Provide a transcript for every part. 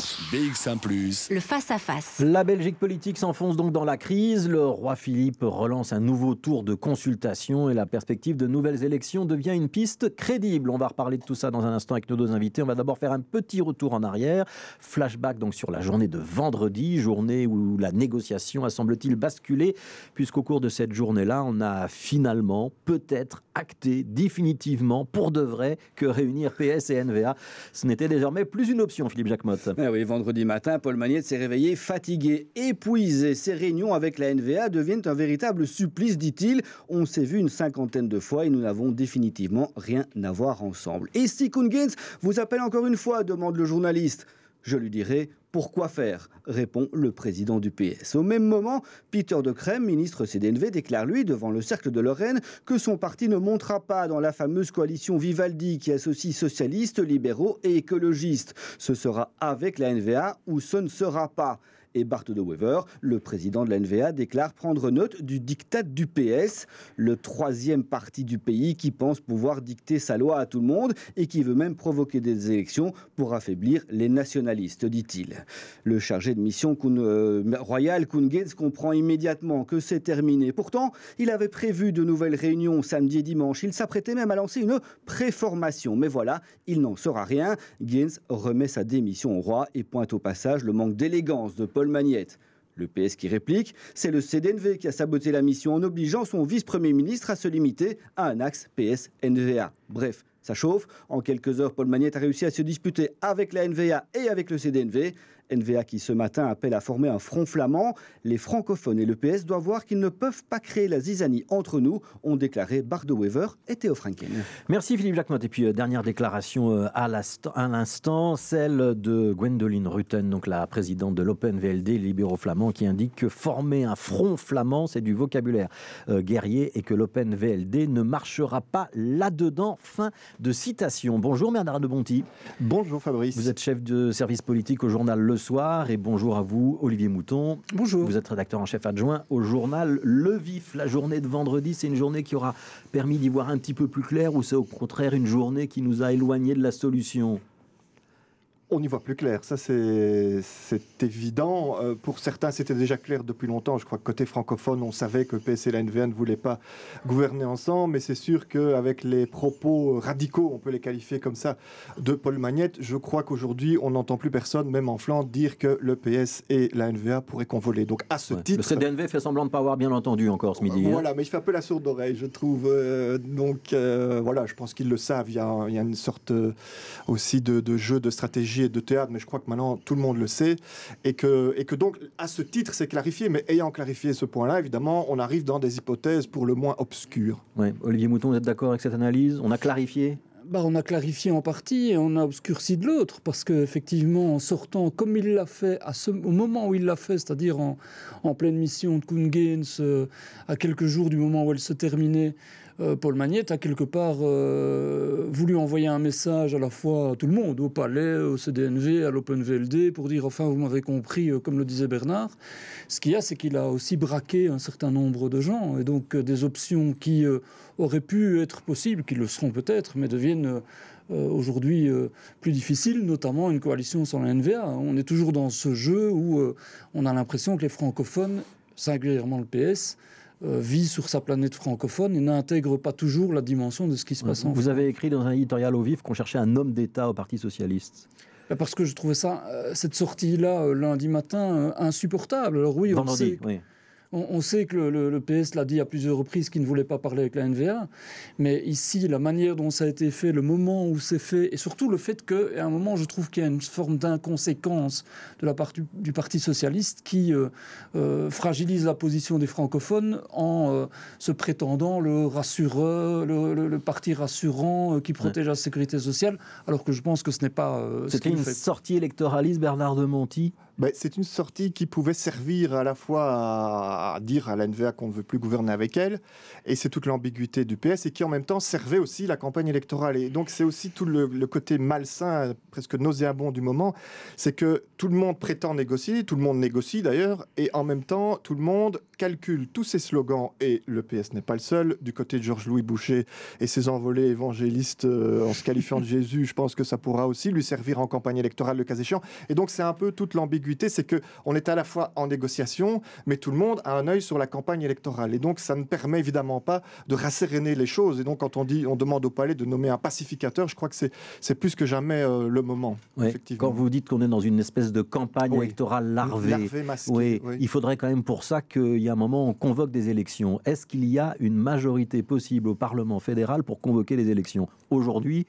BX1 ⁇ Le face-à-face. La Belgique politique s'enfonce donc dans la crise. Le roi Philippe relance un nouveau tour de consultation et la perspective de nouvelles élections devient une piste crédible. On va reparler de tout ça dans un instant avec nos deux invités. On va d'abord faire un petit retour en arrière. Flashback donc sur la journée de vendredi, journée où la négociation a semble-t-il basculé, puisqu'au cours de cette journée-là, on a finalement peut-être acté définitivement pour de vrai que réunir PS et NVA, ce n'était désormais plus une option, Philippe Jacquemotte. Oui, vendredi matin, Paul Magnette s'est réveillé fatigué, épuisé. Ses réunions avec la NVA deviennent un véritable supplice, dit-il. On s'est vu une cinquantaine de fois et nous n'avons définitivement rien à voir ensemble. Et si Kungens vous appelle encore une fois, demande le journaliste. Je lui dirai pourquoi faire répond le président du PS. Au même moment, Peter de Crème, ministre CDNV, déclare lui devant le cercle de Lorraine que son parti ne montera pas dans la fameuse coalition Vivaldi qui associe socialistes, libéraux et écologistes. Ce sera avec la NVA ou ce ne sera pas et Bart de Wever, le président de la NVA, déclare prendre note du diktat du PS, le troisième parti du pays qui pense pouvoir dicter sa loi à tout le monde et qui veut même provoquer des élections pour affaiblir les nationalistes, dit-il. Le chargé de mission euh, royal, Kuhn Gates, comprend immédiatement que c'est terminé. Pourtant, il avait prévu de nouvelles réunions samedi et dimanche. Il s'apprêtait même à lancer une préformation. Mais voilà, il n'en sera rien. Gaines remet sa démission au roi et pointe au passage le manque d'élégance de Paul Paul Magnette. Le PS qui réplique, c'est le CDNV qui a saboté la mission en obligeant son vice-premier ministre à se limiter à un axe PS-NVA. Bref, ça chauffe. En quelques heures, Paul Magnette a réussi à se disputer avec la NVA et avec le CDNV. NVA qui ce matin appelle à former un front flamand. Les francophones et le PS doivent voir qu'ils ne peuvent pas créer la zizanie entre nous, ont déclaré Bardo Wever et Théo Franken. Merci Philippe Jacquemot. Et puis euh, dernière déclaration euh, à l'instant, celle de Gwendoline Rutten, donc la présidente de l'Open VLD libéraux flamands, qui indique que former un front flamand, c'est du vocabulaire euh, guerrier et que l'Open VLD ne marchera pas là-dedans. Fin de citation. Bonjour Bernard de Bonty. Bonjour Fabrice. Vous êtes chef de service politique au journal Le Soir et bonjour à vous, Olivier Mouton. Bonjour. Vous êtes rédacteur en chef adjoint au journal Le Vif. La journée de vendredi, c'est une journée qui aura permis d'y voir un petit peu plus clair ou c'est au contraire une journée qui nous a éloignés de la solution? On y voit plus clair, ça c'est évident. Euh, pour certains, c'était déjà clair depuis longtemps. Je crois que côté francophone, on savait que PS et la NVA ne voulaient pas gouverner ensemble, mais c'est sûr qu'avec les propos radicaux, on peut les qualifier comme ça, de Paul Magnette, je crois qu'aujourd'hui, on n'entend plus personne, même en Flandre, dire que le PS et la NVA pourraient convoler. Donc à ce titre... Le CDNV fait semblant de ne pas avoir bien entendu encore ce midi. Hein. Voilà, mais il fait un peu la sourde oreille, je trouve. Euh, donc euh, voilà, je pense qu'ils le savent. Il y, a, il y a une sorte aussi de, de jeu de stratégie de théâtre, mais je crois que maintenant tout le monde le sait, et que, et que donc à ce titre c'est clarifié, mais ayant clarifié ce point-là, évidemment, on arrive dans des hypothèses pour le moins obscures. Ouais. Olivier Mouton, vous êtes d'accord avec cette analyse? On a clarifié? Bah, on a clarifié en partie et on a obscurci de l'autre, parce qu'effectivement, en sortant comme il l'a fait à ce, au moment où il l'a fait, c'est-à-dire en, en, pleine mission de Kuhn Gaines, euh, à quelques jours du moment où elle se terminait, euh, Paul Magnette a quelque part euh, voulu envoyer un message à la fois à tout le monde, au Palais, au CDNV, à l'OpenVLD, pour dire enfin vous m'avez compris, euh, comme le disait Bernard. Ce qu'il y a, c'est qu'il a aussi braqué un certain nombre de gens, et donc des options qui auraient pu être possibles, qui le seront peut-être, mais deviennent aujourd'hui plus difficiles, notamment une coalition sans la NVA. On est toujours dans ce jeu où on a l'impression que les francophones, singulièrement le PS, vit sur sa planète francophone et n'intègre pas toujours la dimension de ce qui se passe en France. Vous avez écrit dans un éditorial au vif qu'on cherchait un homme d'État au Parti socialiste. Bah, parce que je trouvais ça, euh, cette sortie-là, euh, lundi matin, insupportable. Alors oui, on sait... oui. On, sait que le, PS l'a dit à plusieurs reprises qu'il ne voulait pas parler avec la NVA, mais ici, la manière dont ça a été fait, le moment où c'est fait, et surtout le fait qu'à un moment, je trouve qu'il y a une forme d'inconséquence de la part du, Parti socialiste qui euh, euh, fragilise la position des francophones en euh, se prétendant le rassureur, le, parti rassurant qui protège la sécurité sociale, alors que je pense que ce n'est pas. C'était une sortie électoraliste, Bernard de Monti? Ben, C'est une sortie qui pouvait servir à la fois à, dire à la NVA qu'on ne veut plus gouverner avec elle, et c'est toute l'ambiguïté du PS, et qui en même temps servait aussi la campagne électorale. Et donc c'est aussi tout le, côté malsain, presque nauséabond du moment, c'est que tout le monde prétend négocier, tout le monde négocie d'ailleurs, et en même temps tout le monde calcule tous ses slogans, et le PS n'est pas le seul, du côté de Georges-Louis Boucher et ses envolées évangélistes euh, en se qualifiant de Jésus, je pense que ça pourra aussi lui servir en campagne électorale le cas échéant. Et donc c'est un peu toute l'ambiguïté, c'est que on est à la fois en négociation, mais tout le monde a un œil sur la campagne électorale. Et donc ça ne permet évidemment pas de rasséréner les choses. Et donc quand on dit, on demande au palais de nommer un pacificateur, je crois que c'est plus que jamais euh, le moment. effectivement. Quand vous dites qu'on est dans une espèce de campagne électorale larvée, larvée masquée, oui, il faudrait quand même pour ça qu'il y a un moment on convoque des élections. Est-ce qu'il y a une majorité possible au Parlement fédéral pour convoquer les élections aujourd'hui,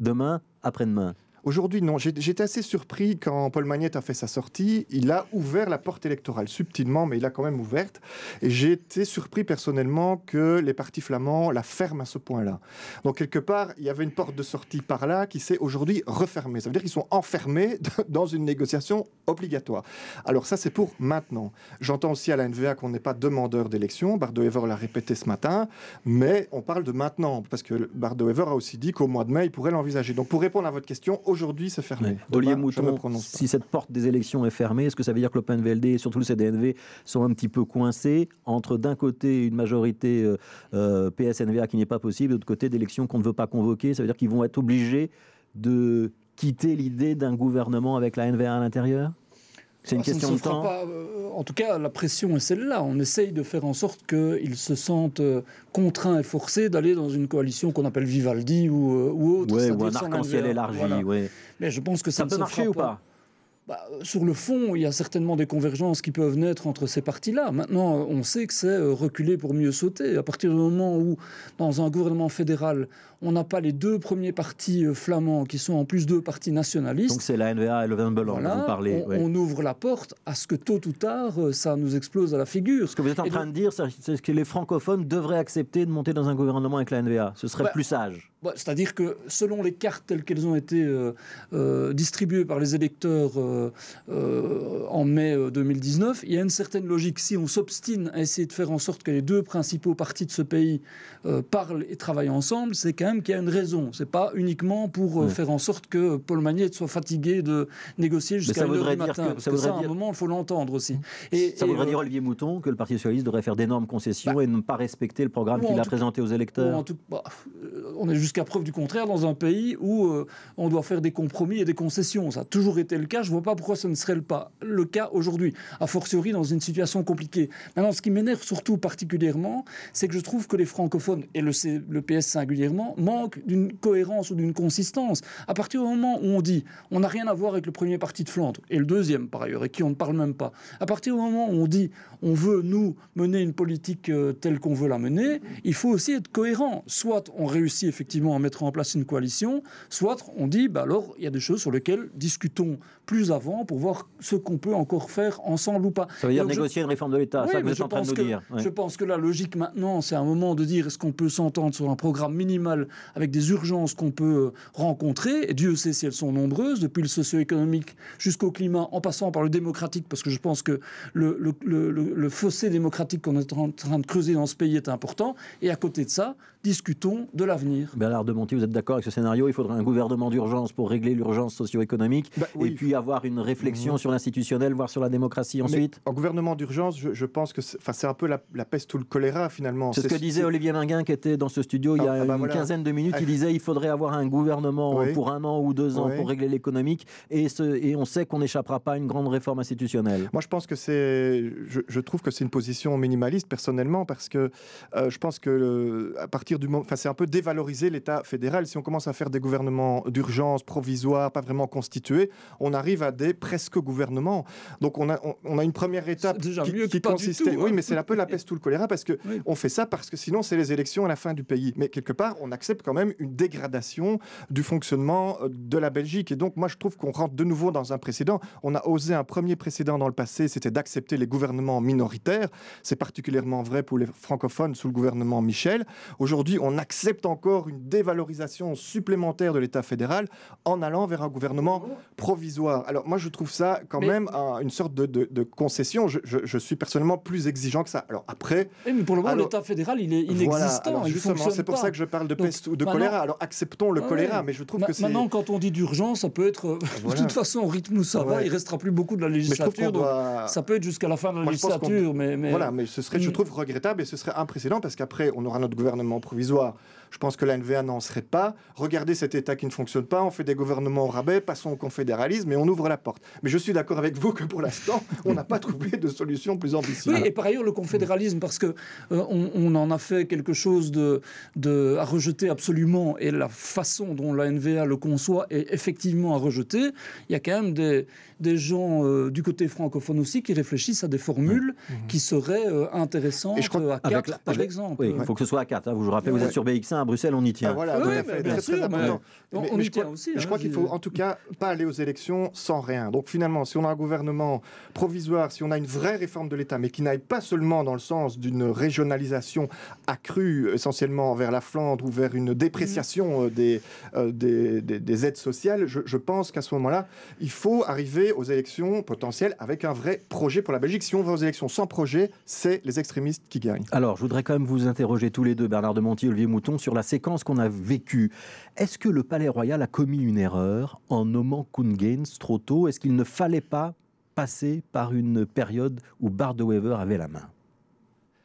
demain, après-demain? Aujourd'hui, non. J'étais assez surpris quand Paul Magnette a fait sa sortie. Il a ouvert la porte électorale, subtilement, mais il a quand même ouverte. Et j'ai été surpris personnellement que les partis flamands la ferment à ce point-là. Donc, quelque part, il y avait une porte de sortie par là qui s'est aujourd'hui refermée. Ça veut dire qu'ils sont enfermés dans une négociation obligatoire. Alors, ça, c'est pour maintenant. J'entends aussi à la NVA qu'on n'est pas demandeur d'élection. Bardo Ever l'a répété ce matin. Mais on parle de maintenant, parce que Bardo Ever a aussi dit qu'au mois de mai, il pourrait l'envisager. Donc, pour répondre à votre question, aujourd'hui, fermé. Olivier Mouton, si cette porte des élections est fermée, est-ce que ça veut dire que l'OpenVLD et surtout le CDNV sont un petit peu coincés entre d'un côté une majorité euh, euh PSNVA qui n'est pas possible, de l'autre côté d'élections qu'on ne veut pas convoquer Ça veut dire qu'ils vont être obligés de quitter l'idée d'un gouvernement avec la NVA à l'intérieur? C'est une ah, question de temps. Euh, en tout cas, la pression est celle-là. On essaye de faire en sorte qu'ils se sentent euh, contraints et forcés d'aller dans une coalition qu'on appelle Vivaldi ou, euh, ou autre. ou un arc-en-ciel élargi. Mais je pense que ça, ça peut marcher ou pas? Bah, sur le fond, il y a certainement des convergences qui peuvent naître entre ces partis-là. Maintenant, on sait que c'est reculer pour mieux sauter. À partir du moment où, dans un gouvernement fédéral, on n'a pas les deux premiers partis euh, flamands qui sont en plus deux partis nationalistes. Donc c'est la NVA et le dont vous parlez. On, ouvre la porte à ce que tôt ou tard, euh, ça nous explose à la figure. Ce que vous êtes en train de dire, c'est que les francophones devraient accepter de monter dans un gouvernement avec la NVA. Ce serait bah, plus sage. Bah, c'est-à-dire que selon les cartes telles qu'elles ont été euh, distribuées par les électeurs en mai 2019, il y a une certaine logique. Si on s'obstine à essayer de faire en sorte que les deux principaux partis de ce pays parlent et travaillent ensemble, c'est quand même qu'il y a une raison. C'est pas uniquement pour euh, faire en sorte que Paul Magnette soit fatigué de négocier jusqu'à 1h du matin. Que, ça, à un moment, il faut l'entendre aussi. Et, ça voudrait dire, euh, Olivier Mouton, que le Parti Socialiste devrait faire d'énormes concessions bah, et ne pas respecter le programme qu'il a présenté aux électeurs bah, euh, On est jusqu'à preuve du contraire dans un pays où on doit faire des compromis et des concessions. Ça a toujours été le cas. Je ne vois pas pourquoi ce ne serait pas le cas aujourd'hui. A fortiori dans une situation compliquée. Maintenant, ce qui m'énerve surtout particulièrement, c'est que je trouve que les francophones, et le, le PS singulièrement, manque d'une cohérence ou d'une consistance. À partir du moment où on dit on n'a rien à voir avec le premier parti de Flandre, et le deuxième par ailleurs, et qui on ne parle même pas, à partir du moment où on dit on veut, nous, mener une politique euh, telle qu'on veut la mener, il faut aussi être cohérent. Soit on réussit effectivement à mettre en place une coalition, soit on dit bah alors il y a des choses sur lesquelles discutons plus avant pour voir ce qu'on peut encore faire ensemble ou pas. Ça veut dire négocier une réforme de l'État, ça que vous êtes en train de nous dire. Je pense que la logique maintenant, c'est un moment de dire est-ce qu'on peut s'entendre sur un programme minimal avec des urgences qu'on peut rencontrer, et Dieu sait si elles sont nombreuses, depuis le socio-économique jusqu'au climat, en passant par le démocratique, parce que je pense que le, le fossé démocratique qu'on est en train de creuser dans ce pays est important, et à côté de ça, discutons de l'avenir. Bernard de Monti, vous êtes d'accord avec ce scénario? Il faudrait un gouvernement d'urgence pour régler l'urgence socio-économique bah et puis avoir une réflexion mmh. sur l'institutionnel, voire sur la démocratie ensuite? En gouvernement d'urgence, je, pense que c'est un peu la, peste ou le choléra finalement. C'est ce que disait Olivier Minguin qui était dans ce studio il y a ah, ah bah une quinzaine de minutes. Il disait qu'il faudrait avoir un gouvernement pour un an ou deux ans pour régler l'économique et, et on sait qu'on n'échappera pas à une grande réforme institutionnelle. Moi je pense que c'est. Je, trouve que c'est une position minimaliste personnellement parce que euh, je pense que à partir du moment. Enfin, c'est un peu dévaloriser l'État fédéral. Si on commence à faire des gouvernements d'urgence, provisoires, pas vraiment constitués, on arrive à des presque gouvernements. Donc on a, on, a une première étape qui, consistait. Oui, hein. mais c'est un peu la peste ou le choléra parce que on fait ça parce que sinon c'est les élections à la fin du pays. Mais quelque part, on accepte quand même une dégradation du fonctionnement euh, de la Belgique. Et donc moi, je trouve qu'on rentre de nouveau dans un précédent. On a osé un premier précédent dans le passé, c'était d'accepter les gouvernements minoritaires. C'est particulièrement vrai pour les francophones sous le gouvernement Michel. Aujourd'hui aujourd'hui, on accepte encore une dévalorisation supplémentaire de l'État fédéral en allant vers un gouvernement provisoire. Alors moi, je trouve ça quand même une sorte de, concession. Je, suis personnellement plus exigeant que ça. Alors après... mais pour le moment, l'État fédéral, il est inexistant. justement, c'est pour ça que je parle de peste ou de choléra. Alors acceptons le choléra, mais je trouve que c'est... Maintenant, quand on dit d'urgence, ça peut être... De toute façon, au rythme où ça va, il restera plus beaucoup de la législature. Ça peut être jusqu'à la fin de la législature, mais, mais, Voilà, mais ce serait, je mm. trouve, regrettable et ce serait un précédent parce qu'après, on aura notre gouvernement provisoire je pense que la NVA n'en serait pas. Regardez cet État qui ne fonctionne pas, on fait des gouvernements au rabais, passons au confédéralisme et on ouvre la porte. Mais je suis d'accord avec vous que pour l'instant, on n'a pas trouvé de solution plus ambitieuse. Oui, et par ailleurs, le confédéralisme, parce que euh, on, en a fait quelque chose de, de, à rejeter absolument, et la façon dont la NVA le conçoit est effectivement à rejeter, il y a quand même des, des gens euh, du côté francophone aussi qui réfléchissent à des formules qui seraient euh, intéressantes je crois, à 4, par exemple. Oui, il faut que ce soit à 4. Hein. Vous, vous rappelez, vous êtes sur BX1 à Bruxelles, on y tient. Ah, voilà, oui, bien sûr, on, y tient aussi. Je crois qu'il faut en tout cas pas aller aux élections sans rien. Donc finalement, si on a un gouvernement provisoire, si on a une vraie réforme de l'État, mais qui n'aille pas seulement dans le sens d'une régionalisation accrue, essentiellement vers la Flandre ou vers une dépréciation euh, des, des, aides sociales, je, je pense qu'à ce moment-là, il faut arriver aux élections potentielles avec un vrai projet pour la Belgique. Si on va aux élections sans projet, c'est les extrémistes qui gagnent. Alors, je voudrais quand même vous interroger tous les deux, Bernard de Monti, Olivier Mouton, sur la séquence qu'on a vécue. Est-ce que le Palais Royal a commis une erreur en nommant Kuhn trop tôt? Est-ce qu'il ne fallait pas passer par une période où Bart avait la main?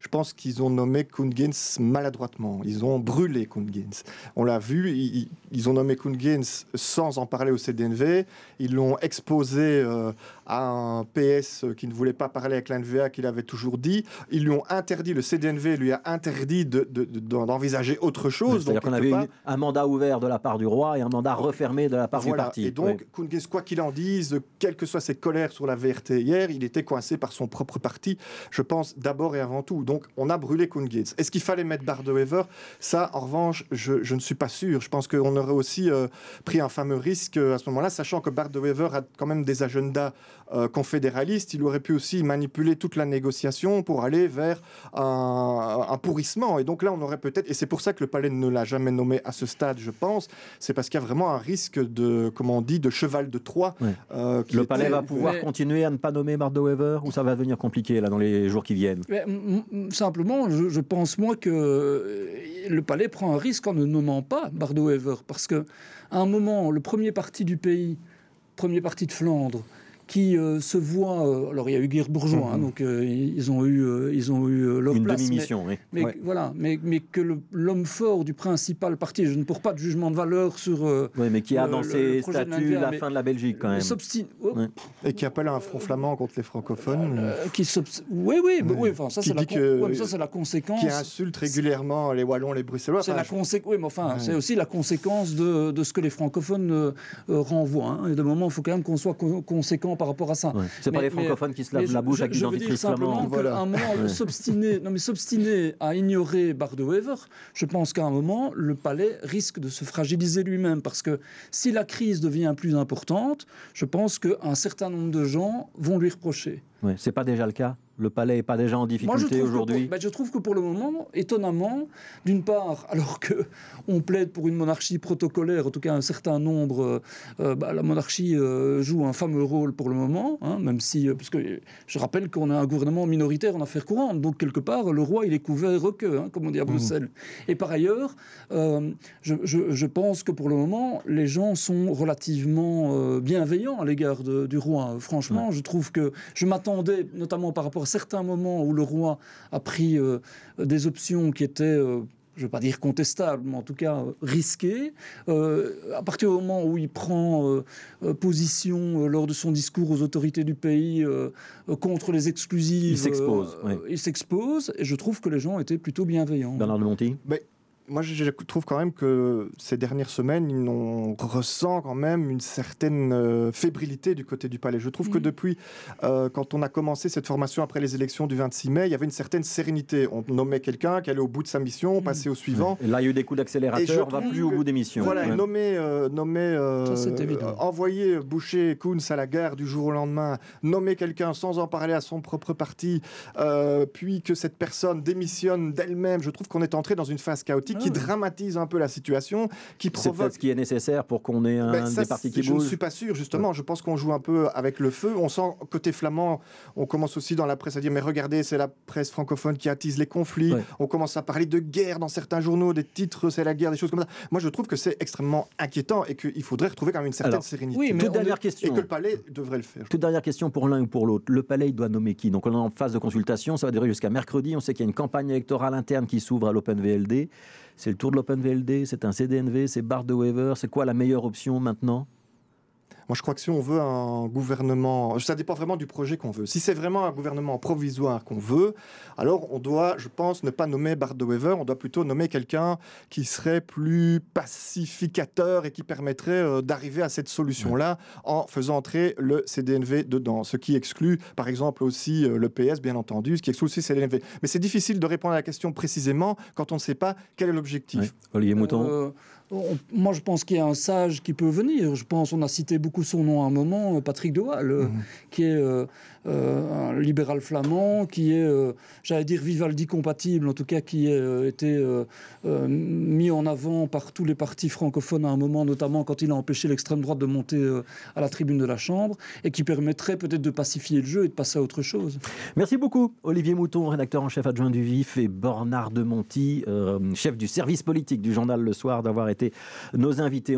Je pense qu'ils ont nommé Kungens maladroitement. Ils ont brûlé Kungens. On l'a vu, ils, ont nommé Kungens sans en parler au CDNV. Ils l'ont exposé euh, à un PS qui ne voulait pas parler avec l'NVA, qu'il avait toujours dit. Ils lui ont interdit, le CDNV lui a interdit d'envisager de, autre chose. C'est-à-dire qu'on avait eu un mandat ouvert de la part du roi et un mandat refermé de la part du parti. Et donc, Kungens, quoi qu'il en dise, quelles que soient ses colères sur la VRT hier, il était coincé par son propre parti, je pense, d'abord et avant tout. Donc on a brûlé Kuhn Est-ce qu'il fallait mettre Wever Ça, en revanche, je, ne suis pas sûr. Je pense qu'on aurait aussi euh, pris un fameux risque euh, à ce moment-là, sachant que Wever a quand même des agendas euh, confédéralistes. Il aurait pu aussi manipuler toute la négociation pour aller vers un, pourrissement. Et donc là, on aurait peut-être, et c'est pour ça que le palais ne l'a jamais nommé à ce stade, je pense, c'est parce qu'il y a vraiment un risque de, comment on dit, de cheval de Troie. le palais va pouvoir continuer à ne pas nommer Wever ou ça va devenir compliqué là dans les jours qui viennent? Simplement, je, pense moi que euh, le palais prend un risque en ne nommant pas Bardo Ever, parce que à un moment, le premier parti du pays, premier parti de Flandre, qui euh, se voient. Euh, alors il y a eu guerre bourgeois, hein, mhm. donc euh, ils ont eu, ils ont eu leur Une place. mission, mais, mais voilà, mais, mais que l'homme fort du principal parti, je ne porte pas de jugement de valeur sur. oui, mais qui a dans ses statuts la fin de la Belgique quand même. Oh. Et qui appelle un front flamand contre les francophones. qui oui, oui, oui. Enfin, ça c'est la, ça, la conséquence. Qui insulte régulièrement les Wallons, les Bruxellois. C'est la conséquence. Oui, mais enfin, c'est aussi la conséquence de, de, ce que les francophones renvoient. Hein. Et de moment, il faut quand même qu'on soit conséquent par rapport à ça. C'est pas les francophones qui se lavent la bouche avec du dentifrice flamand. Voilà. un moment, s'obstiner, non mais s'obstiner à ignorer Wever, je pense qu'à un moment, le palais risque de se fragiliser lui-même parce que si la crise devient plus importante, je pense qu'un certain nombre de gens vont lui reprocher. Ouais, c'est pas déjà le cas? Le palais n'est pas déjà en difficulté aujourd'hui ben, Je trouve que pour le moment, étonnamment, d'une part, alors que on plaide pour une monarchie protocolaire, en tout cas un certain nombre, euh, euh, bah, la monarchie euh, joue un fameux rôle pour le moment, hein, même si, parce que je rappelle qu'on a un gouvernement minoritaire en affaires courantes, donc quelque part, le roi, il est couvert que, hein, comme on dit à mmh. Bruxelles. Et par ailleurs, je, je, pense que pour le moment, les gens sont relativement bienveillants à l'égard du roi. Franchement, je trouve que je m'attendais, notamment par rapport à certains moments où le roi a pris euh, des options qui étaient euh, je ne veux pas dire contestables, mais en tout cas euh, risquées. à partir du moment où il prend position lors de son discours aux autorités du pays contre les exclusives, il s'expose. Il s'expose, et je trouve que les gens étaient plutôt bienveillants. Bernard de Monti? Moi, je trouve quand même que ces dernières semaines, on ressent quand même une certaine euh, fébrilité du côté du palais. Je trouve que mm. depuis, euh, quand on a commencé cette formation après les élections du 26 mai, il y avait une certaine sérénité. On nommait quelqu'un qui allait au bout de sa mission, on mm. passait au suivant. Et là, il y a eu des coups d'accélérateur, on va plus au bout des missions. Voilà, nommer, euh, nommer envoyer Boucher Koons à la gare du jour au lendemain, nommer quelqu'un sans en parler à son propre parti, puis que cette personne démissionne d'elle-même. Je trouve qu'on est entré dans une phase chaotique qui dramatise un peu la situation, qui provoque ce qui est nécessaire pour qu'on ait un, ben, ça, des partis qui je ne suis pas sûr, justement. Je pense qu'on joue un peu avec le feu. On sent, côté flamand, on commence aussi dans la presse à dire Mais regardez, c'est la presse francophone qui attise les conflits. Ouais. On commence à parler de guerre dans certains journaux, des titres, c'est la guerre, des choses comme ça. Moi, je trouve que c'est extrêmement inquiétant et qu'il faudrait retrouver quand même une certaine Alors, sérénité. oui, mais Toute dernière est- Et question. que le palais devrait le faire. Toute dernière question pour l'un ou pour l'autre. Le palais, il doit nommer qui? Donc on est en phase de consultation, ça va durer jusqu'à mercredi. On sait qu'il y a une campagne électorale interne qui s'ouvre à l'OpenVLD. C'est le tour de l'OpenVLD, c'est un CDNV, c'est Bart de Wever. C'est quoi la meilleure option maintenant? Moi, je crois que si on veut un gouvernement, ça dépend vraiment du projet qu'on veut. Si c'est vraiment un gouvernement provisoire qu'on veut, alors on doit, je pense, ne pas nommer Bart de Wever, on doit plutôt nommer quelqu'un qui serait plus pacificateur et qui permettrait euh, d'arriver à cette solution-là en faisant entrer le CDNV dedans. Ce qui exclut, par exemple, aussi euh, le PS, bien entendu, ce qui exclut aussi le CDNV. Mais c'est difficile de répondre à la question précisément quand on ne sait pas quel est l'objectif. Ouais. Olivier Mouton Euh, on- moi, je pense qu'il y a un sage qui peut venir. Je pense, on a cité beaucoup son nom à un moment, Patrick de Waal, euh, Mhm. qui est euh, euh, un libéral flamand, qui est, euh, j'allais dire, Vivaldi compatible, en tout cas, qui a été mis en avant par tous les partis francophones à un moment, notamment quand il a empêché l'extrême droite de monter à la tribune de la Chambre, et qui permettrait peut-être de pacifier le jeu et de passer à autre chose. Merci beaucoup, Olivier Mouton, rédacteur en chef adjoint du VIF, et Bernard de Monti, chef du service politique du journal Le Soir, d'avoir nos invités.